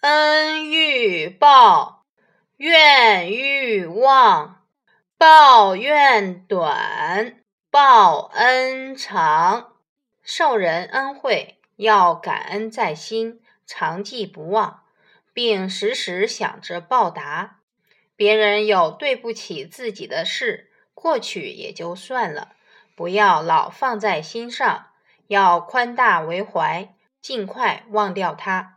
恩欲报怨欲忘，报怨短，报恩长。受人恩惠，要感恩在心，常记不忘。并时时想着报答别人，有对不起自己的事，过去也就算了，不要老放在心上，要宽大为怀，尽快忘掉它。